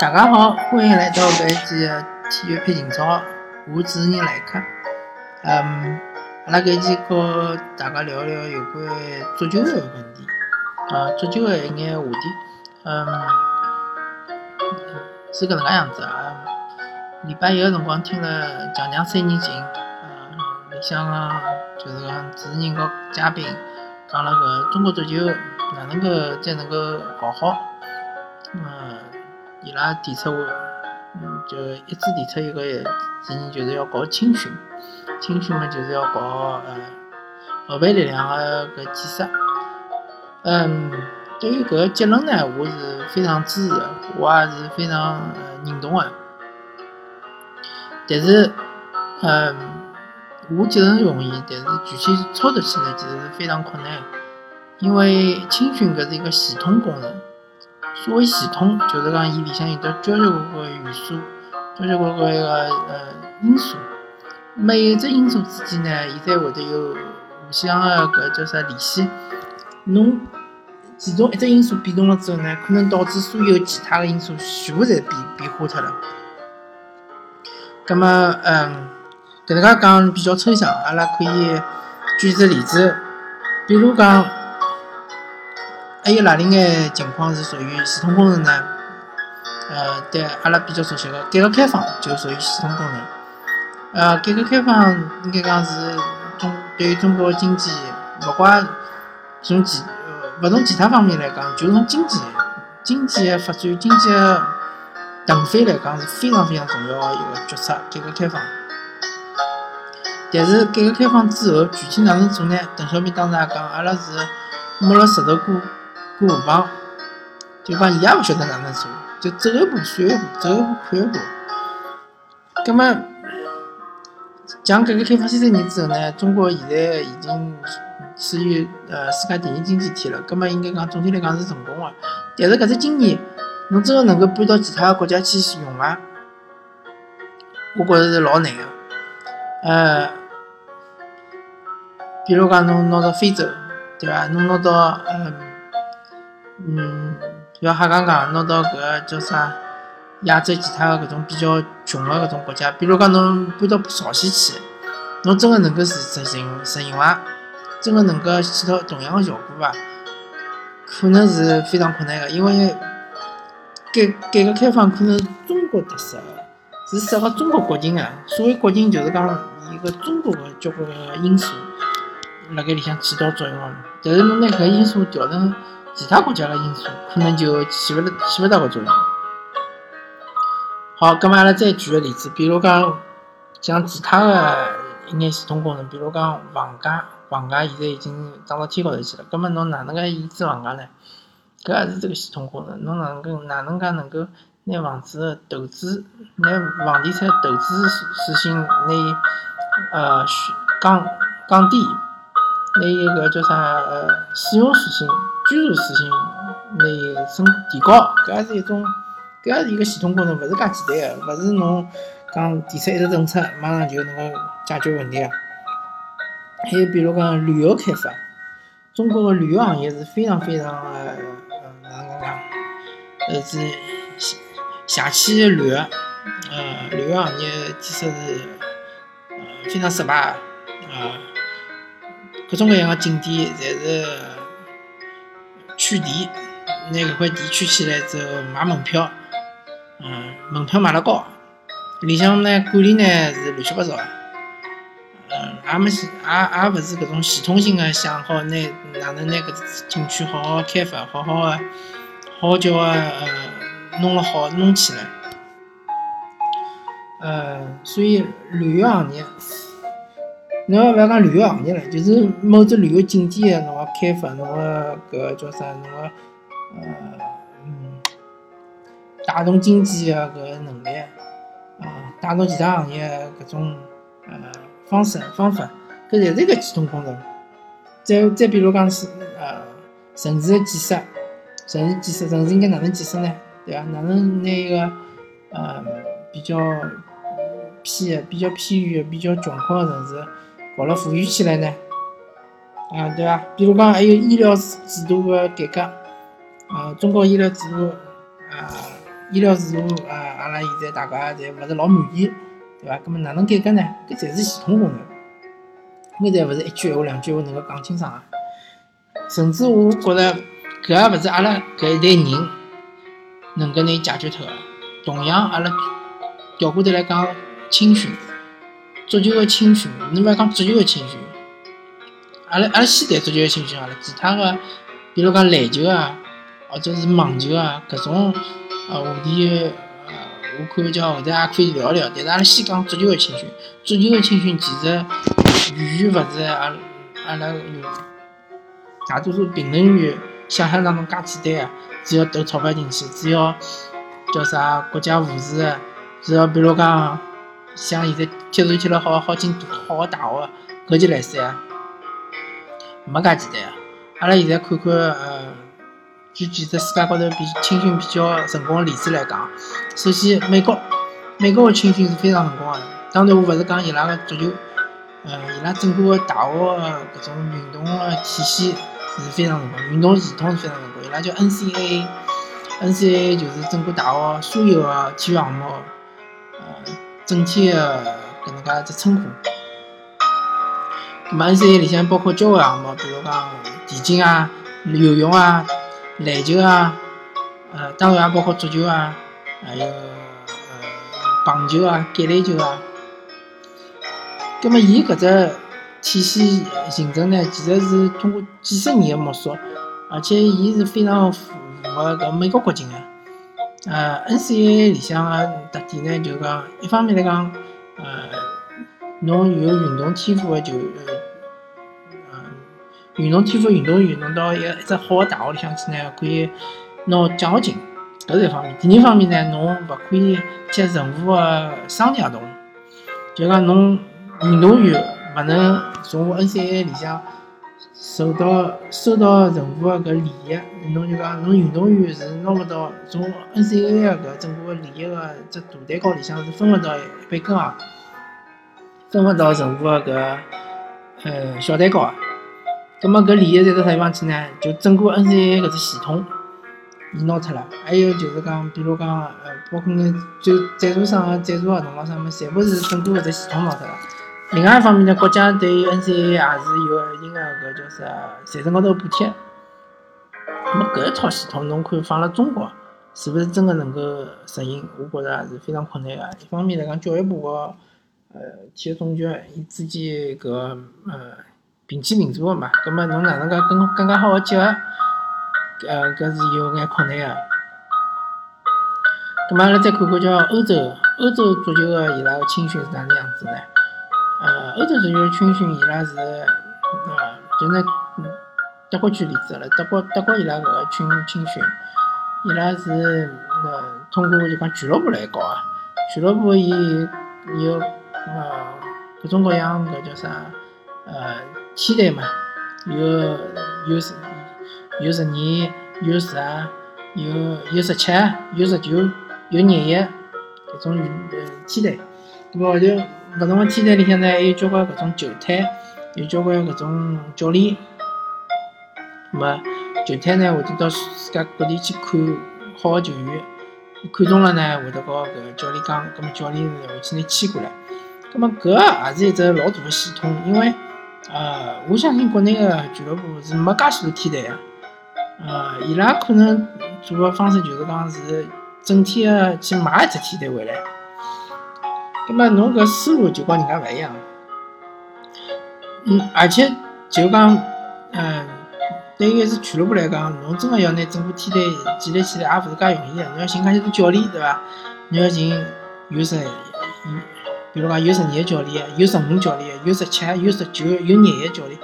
大家好，欢迎来到搿一期的体育配情操，我主持人来客。嗯，阿拉搿一期和大家聊聊有关足球的问题，啊，足球的一眼话题。嗯，是搿能介样子啊。礼拜一个辰光听了强强三人行，啊，里向个就是讲主持人和嘉宾讲了搿中国足球哪能够才能够搞好，伊拉提出，嗯，就一致提出一个建议，就是要搞青训。青训嘛，就是要搞呃后备力量的搿建设。嗯，对于搿个结论呢，我是非常支持的，我也是非常认同的。但是，嗯，我结论容易，但是具体操作起来其实是非常困难，因为青训搿是一个系统工程。所谓系统，就是讲伊里向有得交交关关元素，交交关关一个呃因素。每一只因素之间呢，伊侪会得有互相的搿叫啥联系。侬其中一只因素变动了之后呢，可能导致所有其他的因素全部侪变变化脱了。葛么，嗯，搿能介讲比较抽象，阿拉可以举只例子，比如讲。还有哪里眼情况是属于系统工程呢？呃，对阿拉比较熟悉的改革开放就属于系统工程。呃，改革开放应该讲是中对于中国经济，勿管从其勿从其他方面来讲，就从经济经济的发展、经济的腾飞来讲是非常非常重要的一个决策。改革开放，但是改革开放之后具体哪能做呢？邓小平当时也讲，阿拉是摸了石头过。过河房，就讲伊也勿晓得哪能做，就走一步算一步，走一步看一步。葛么，讲改革开放三十年之后呢，中国现在已经处于呃世界第一经济体了。葛末应该讲总体来讲是成功的，但是搿只经验，侬真个能够搬到其他国家去用伐？我觉着是老难个。呃，比如讲侬拿到非洲，对伐？侬拿到嗯。嗯，要瞎讲讲，拿到搿个叫啥亚洲其他的搿种比较穷的搿种国家，比如讲侬搬到朝鲜去，侬真的能够实实行实行伐？真的能够起到同样的效果伐？可能是非常困难的，因为改改革开放可能中国特色，是适合中国国情的。所谓国情，就是讲一个中国的交关因素辣盖里向起到作用的。但是侬拿搿个因素调成其他国家的因素可能就起不了起不到个作用。好，咁么阿拉再举个例子，比如讲像其他的一眼系统工程，比如讲房价，房价现在已经涨到天高头去了。咁么侬哪能介抑制房价呢？搿也是这个系统工程。侬哪能够哪能介能够拿房子的投资，拿房地产投资属性拿呃降降低，拿一个叫啥呃使用属性。居住属性来升提高，搿也是一种，搿也是一个系统工程，勿是介简单个，勿是侬讲提出一只政策，马上就能够解决问题个。还有比如讲旅游开发，中国个旅游行业是非常非常呃，哪能讲？呃是下去旅游，呃旅游行业其实是呃非常失败个，啊，各种各样个景点侪是。取缔，拿搿块地取起来之后买门票，嗯，门票卖了高，里向呢管理呢是乱七八糟，嗯，也没系，也也勿是搿种系统性的想好拿哪能拿搿只景区好好开发，好好的，好叫个呃弄了好弄起来，呃，所以旅游行业。侬勿要讲旅游行业了，就是某只旅游景点的侬个开发，侬个搿叫啥？侬个呃嗯，带动经济的搿能力啊，带动其他行业搿种呃方式方法，搿侪是一个系统工程。再再比如讲是呃城市的建设，城市建设，城市应该哪能建设呢？对伐？哪能拿一个呃比较偏比较偏远、比较穷困的城市？搞了富裕起来呢，啊，对吧？比如讲还有医疗制度的改革，啊，中国医疗制度啊，医疗制度啊，阿拉现在大家侪勿是老满意，对伐？葛末哪能改革呢？搿侪是系统工程，搿侪勿是一句闲话两句话能够讲清爽啊。甚至我觉着搿也勿是阿拉搿一代人能够拿伊解决脱个。同样，阿拉调过头来讲青训，足球个青训，侬勿要讲足球个青训，阿拉阿拉先谈足球个青训好了，其他个，比如讲篮球啊，或者是网球啊，搿种呃话题，呃，我看叫后头也可以聊聊。但是阿拉先讲足球个青训，足球个青训其实远远勿是阿阿拉有。大多数评论员想象当中介简单啊，只要投钞票进去，只要叫啥国家扶持，只要比如讲像现在踢球踢了好，好进好个大学，搿就来塞啊，没介简单啊。阿拉现在看看，呃，举几只世界高头比青训比较成功个例子来讲，首先美国，美国个青训是非常成功个，当然我勿是讲伊拉个足球，呃，伊拉整个个大学个搿种运动个体系。是非常成功，运动系统是非常成功。伊拉叫 NCAA，NCAA 就是整个大学所有个体育项目，呃，整体的搿能介只称呼。咁么 NCAA 里向包括交关项目，比如讲田径啊、游泳啊、篮球啊，呃，当然也包括足球啊，还有呃棒球啊、橄榄球啊。咁么伊搿只。体系形成呢，其实是通过几十年的摸索，而且伊是非常符合搿美国国情的。呃，NCAA 里向个特点呢，就讲一方面来讲，呃，侬有运动天赋的就呃，呃，运动天赋运动员，侬到一一只好的大学里向去呢，可以拿奖学金，搿是一方面。第二方面呢，侬勿可以接任何的商业合同，就讲侬运动员。勿能从 NCAA 里向收到收到任何个搿利益，侬就讲侬运动员是拿勿到从 NCAA 搿整个利益个只大蛋糕里向是分勿到一杯羹啊，分勿到任何个搿呃小蛋糕啊。葛末搿利益在到啥地方去呢？就整个 NCAA 搿只系统伊拿脱了。还有就是讲，比如讲呃，包括眼赞助商个赞助合同咾啥物事，全部是整个搿只系统拿脱了。另外一方面呢，国家对于 NCAA 也是有一定的搿叫啥财政高头补贴。那么搿一套系统，侬看放辣中国，是勿是真的能够实行？我觉着是非常困难的。一方面来讲，教育部个呃体育总局伊之间搿呃平起平坐的嘛，葛末侬哪能介更更加好个结合？呃，搿是有眼困难的。葛末阿拉再看看叫欧洲，欧洲足球个伊拉个青训是哪能样子呢？呃，欧洲足球青训伊拉是，呃，就拿德国举例子了。德国德国伊拉搿个青青训，伊拉是呃通过就讲俱乐部来搞啊。俱乐部伊有呃各种各样搿叫啥呃梯队嘛，有有十有十二有十啊，有有十七有十九有廿一搿种呃梯队，咾么后头。搿种个梯队里向呢，还有交关搿种球探，有交关搿种教练。那么球探呢，会得到世界各地去看好个球员，看中了呢，会得告搿教练讲，葛末教练会去拿签过来。葛末搿也是一只老大个系统，因为呃，我相信国内个俱乐部是没介许多梯队个，呃，伊拉可能做个方式就是讲是整体个去买一只梯队回来。葛末侬搿思路就帮人家勿一样，嗯，而且就讲，嗯，对于一支俱乐部来讲，侬真个要拿整个梯队建立起来，也勿是介容易个。侬要寻介许多教练，对伐？侬要寻有十，比如讲有十二个教练，有十五教练，有十七，有十九，有廿一教练。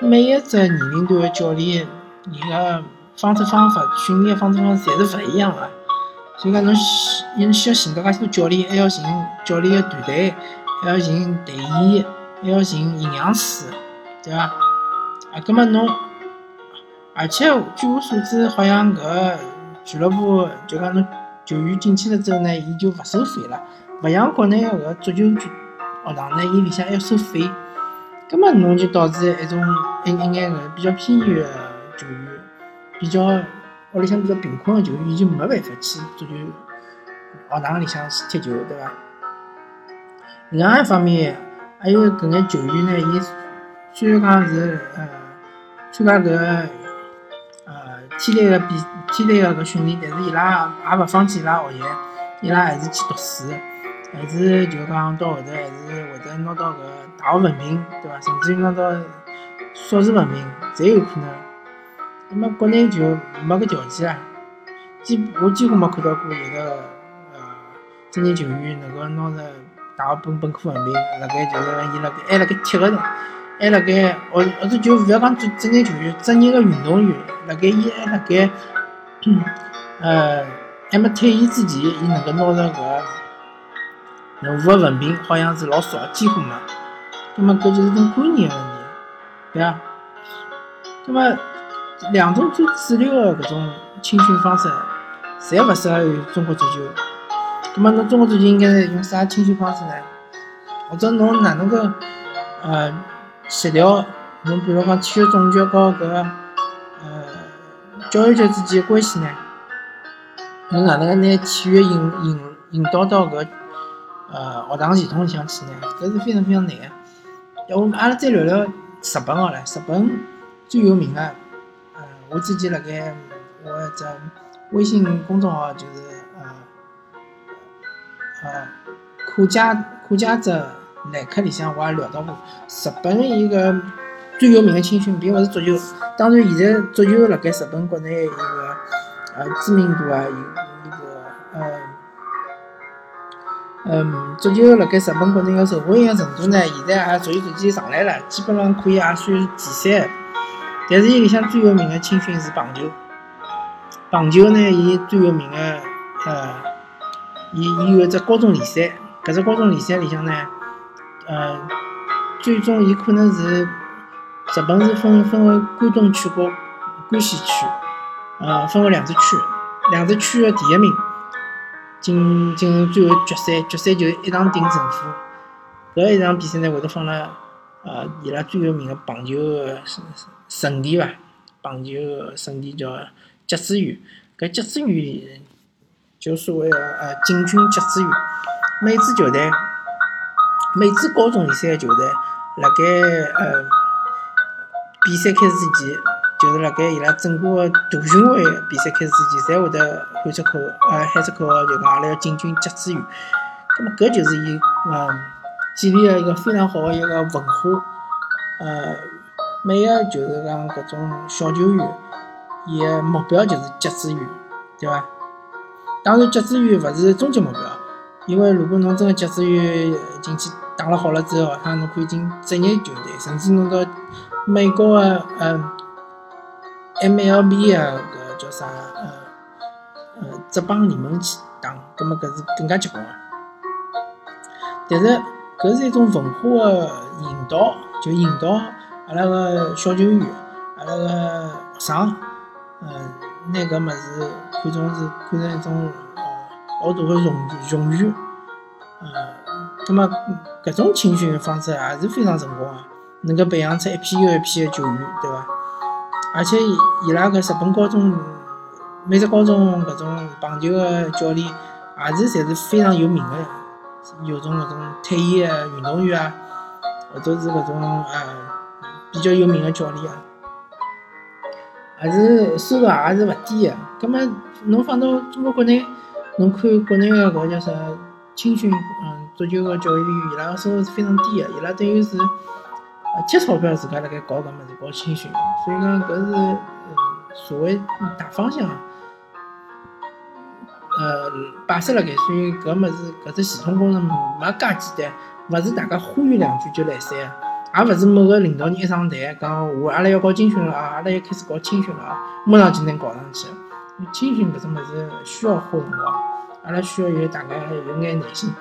每一只年龄段个教练，伊个方式方法、训练方式方式，侪是勿一样个。所以讲，侬需，侬需要寻到介许多教练，还要寻教练的团队，还要寻队医，还要寻营养师，对伐？啊，葛末侬，而且据我所知，好像搿俱乐部就讲侬球员进去了之后呢，伊就勿收费了，勿像国内个足球学堂呢，伊里向还要收费。葛末侬就导致一种一一眼个比较偏远个球员，比较。屋里向比较贫困个球员，伊就没办法去足球学堂里向踢球，对伐？另外一方面，还有搿眼球员呢，伊虽然讲是呃参加搿个呃体力个比体力个搿训练，但是伊拉也勿放弃伊拉学习，伊拉还是去读书，还是就讲到后头还是会得拿到搿大学文凭，对伐？甚至于拿到硕士文凭，侪有可能。那么国内就没搿条件啊，几我几乎没看到过有个呃职业球员能够拿着。大学本本科文凭，辣盖就是伊辣盖还辣盖踢个呢，还辣盖或或者就勿要讲做职业球员，职业个运动员，辣盖伊还辣盖，呃，还没退役之前，伊能够拿着搿任何个文凭，好像是老少，几乎没。那么搿就是种观念问题，对伐？那么两种最主流的搿种青训方式，侪勿适合于中国足球。咁么，侬中国足球应该用啥青训方式呢？或者侬哪能够呃协调？侬比如讲体育总局和搿个呃教育局之间的关系呢？侬哪能个拿体育引引引导到搿呃学堂系统里向去呢？搿是非常非常难。要我们阿拉再聊聊日本好了，日本最有名的，呃，我之前辣盖我只微信公众号就是。呃，可加可加者来客里向我也聊到过，日本一个最有名的青训并勿是足球，当然现在足球辣盖日本国内一个呃知名度啊，有一个呃嗯，足球辣盖日本国内个受欢迎程度呢，现在也逐渐逐渐上来了，基本上可以也算是前三。但是伊里向最有名的青训是棒球，棒球呢，伊最有名的呃。伊伊有一只高中联赛，搿只高中联赛里向呢，呃，最终伊可能是日本是分分为关东区和关西区，呃，分为两只区，两只区的第一名进进入最后决赛，决赛就一场定胜负。搿一场比赛呢会得放辣呃伊拉最有名的棒球个圣地伐？棒球圣地叫甲子园，搿甲子园。就所谓的呃进军甲子园，每支球队，每支高中联赛个球队，辣盖呃比赛开始之前，就是辣盖伊拉整个大巡回比赛开始之前，侪会得喊出口，呃喊出口号，就讲阿拉要进军甲子园。那么搿就是伊嗯建立了一个非常好的一个文化，呃每个就是讲搿种小球员，伊个目标就是甲子园，对伐？当然，甲子园勿是终极目标，因为如果侬真个甲子园进去打了好了之后，像侬可以进职业球队，甚至侬到美国个嗯 MLB 啊，搿叫啥呃呃职棒联盟去打，葛末搿是更加结棍个。但是搿是一种文化个引导，就引导阿拉个小球员，阿拉个学生，嗯，拿搿物事。看重是看成一种呃老大个荣荣誉，呃，那么搿种青训方式也是非常成功个，能够培养出一批又一批个球员，对伐？而且伊拉搿日本高中每只高中搿种棒球个教练也是侪是非常有名个，有种搿种退役个运动员啊，或者是搿种呃比较有名个教练啊。还是收入也是勿低个，葛末侬放到中国国内，侬看国内个搿叫啥青训，嗯，足球个教练，伊拉个收入是非常低个，伊拉等于是呃贴钞票自家辣盖搞搿物事，搞青训，所以讲搿是嗯社会大方向，呃摆设辣盖，所以搿物事搿只系统工程没介简单，勿是大家呼吁两句就来三个。也勿是某个领导人一上台讲我阿拉要搞军训了啊，阿拉要开始搞青训了啊，马上就能搞上去。青训搿种物事需要花辰光，阿拉需要有大家有眼耐心。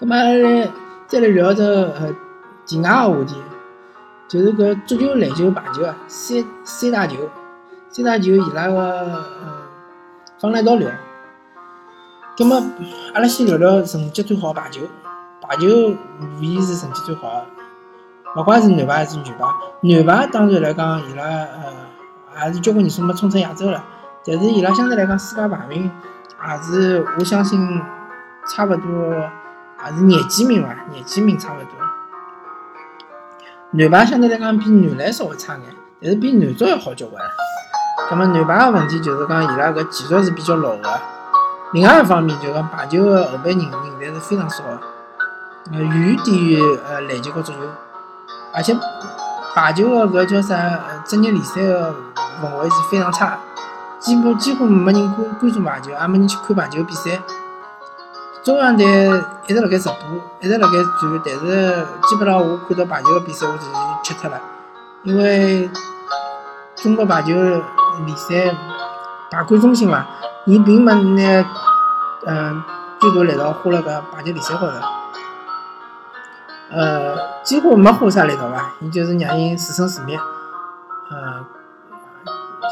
葛末来再来聊只呃其他个话题，就是搿足球、篮球、排球啊，三三大球，三大球伊拉个嗯放辣一道聊。葛末阿拉先聊聊成绩最好排球，排球无疑是成绩最好个。勿管是男排还是女排，男排当然来讲，伊拉呃还是交关年数没冲出亚洲了。但是伊拉相对来讲，世界排名也是我相信差勿多，也是廿几名伐，廿几名差勿多。男排相对来讲比男篮稍微差眼，但是比男足要好交关。葛末男排个问题就是讲伊拉搿技术是比较老个。另外一方面就是讲排球个后备人人才是非常少个，呃，远远低于呃篮球和足球，而且排球个搿叫啥职业联赛个氛围是非常差，几乎几乎没人关关注排球，也没人去看排球比赛。中央台一直辣盖直播，一直辣盖转，但是基本上我看到排球个比赛，我就吃脱了，因为中国排球联赛排管中心嘛，伊并没拿嗯最大力道花辣搿排球联赛高头，呃，几乎没花啥力道伐，伊就是让伊自生自灭，呃，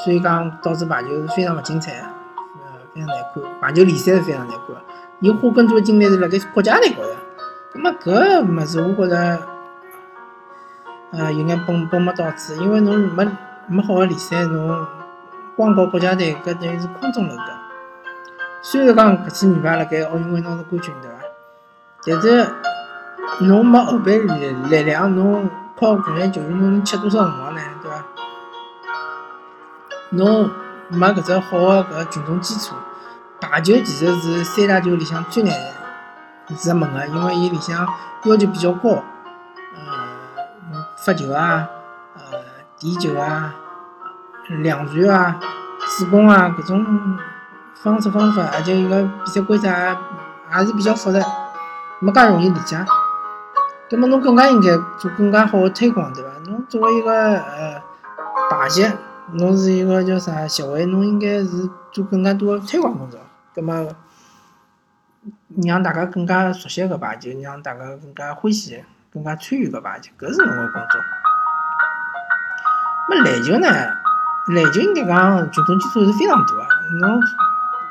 所以讲导致排球是非常勿精彩，呃，非常难看，排球联赛是非常难看。伊花更多精力是辣盖国家队高头，葛末搿物事我觉着，呃，有眼本本末倒置，因为侬没没好个联赛，侬光搞国家队，搿等于是空中楼阁。虽然讲搿次女排辣盖奥运会拿到冠军，对伐？但是侬没后备力力量，侬靠搿眼球，侬能吃多少辰光呢？对伐？侬没搿只好个搿群众基础。排球其实是三大球里向最难入门个，因为伊里向要求比较高，呃，发球啊，呃，递球啊，两传啊，助攻啊，搿种方式方法，而且伊个比赛规则也是比较复杂，没介容易理解。葛末侬更加应该做更加好个推广，对伐？侬作为一个呃排协，侬是一个叫啥协会，侬应该是做更加多个推广工作。葛末让大家更加熟悉搿排球，让大家更加欢喜、更加参与搿排球，搿是侬个工作。么篮球呢？篮球应该讲群众基础是非常大个，侬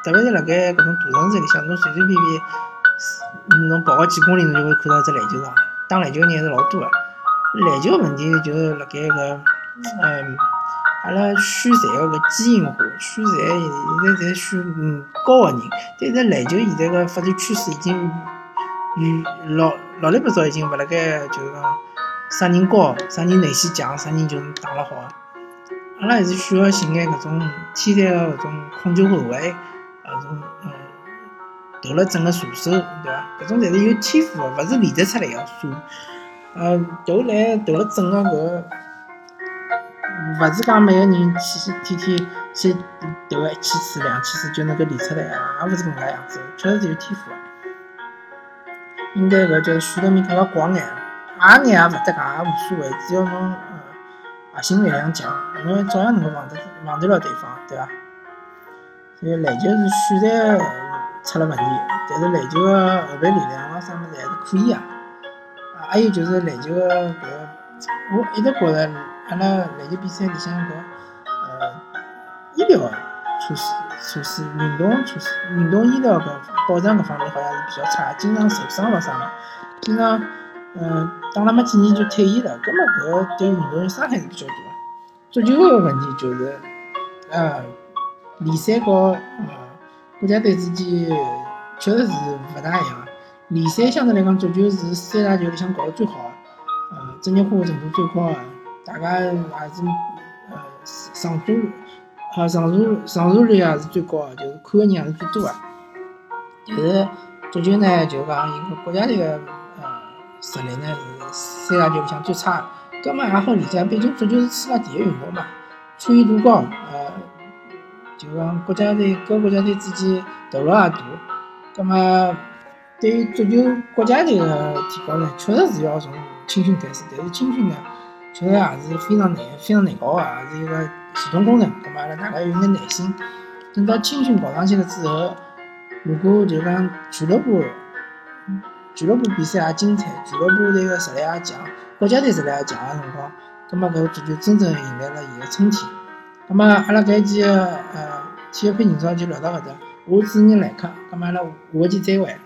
特别是辣盖搿种大城市里向，侬随随便便，侬跑个几公里，侬就会看到只篮球场，打篮球个人还是老多个。篮球问题就是辣盖搿，嗯。阿拉选材个搿基因化，选材现在侪选嗯高个人，但是篮球现在个发展趋势已经与老老里八早已经勿辣盖，就是讲啥人高，啥人内线强，啥人就能打了好。阿拉还是需要寻眼搿种天才个搿种控球后卫，搿种嗯投了准个射手，对伐？搿种侪是有天赋个，勿是练得出来个，射，呃投篮投了准个搿。勿是讲每个人去天天去投个一千次、两千次就能够练出来个，也勿是搿能介样子，确实是有天赋个。应该搿叫选择面更加广眼，矮眼也勿搭界，也无所谓，只要侬呃核心力量强，侬照样能够防得防得了对方，对伐？所以篮球是选材出了问题，但是篮球个后备力量咾啥么子还是可以啊。啊，还有就是篮球个搿，我一直觉着。阿拉篮球比赛里向搿呃医疗措施措施运动措施运动医疗搿保障搿方面好像是比较差，经常受伤了啥嘛，经常嗯打了没几年就退役了，搿么搿对运动员伤害是比较大。足球个问题就是呃联赛和呃国家队之间确实是勿大一样，联赛相对来讲足球是三大球里向搞得最好个，呃职业化程度最高个。大家也是呃上座呃上座上座率也是最高的，就是看个人也是最多的。但是足球呢，就讲一个国家队个呃实力呢是三大球里向最差的。搿么也好理解，毕竟足球是世界第一运动嘛，参与度高，呃，就讲国家队各国家队之间投入也大。搿么对于足球国家队个提高呢，确实是要从青训开始，但是青训呢。确实也是非常难、非常难搞个，也是一个系统工程。咁么阿拉大家有眼耐心，等到青训搞上去了之后，如果就讲俱乐部、俱乐部比赛也精彩，俱乐部队个实力也强，国家队实力也强个辰光，咁么搿足球真正迎来了伊个春天。咁么阿拉搿一期呃体育篇人造就聊到搿搭，我主人来客，咁么阿拉下期再会。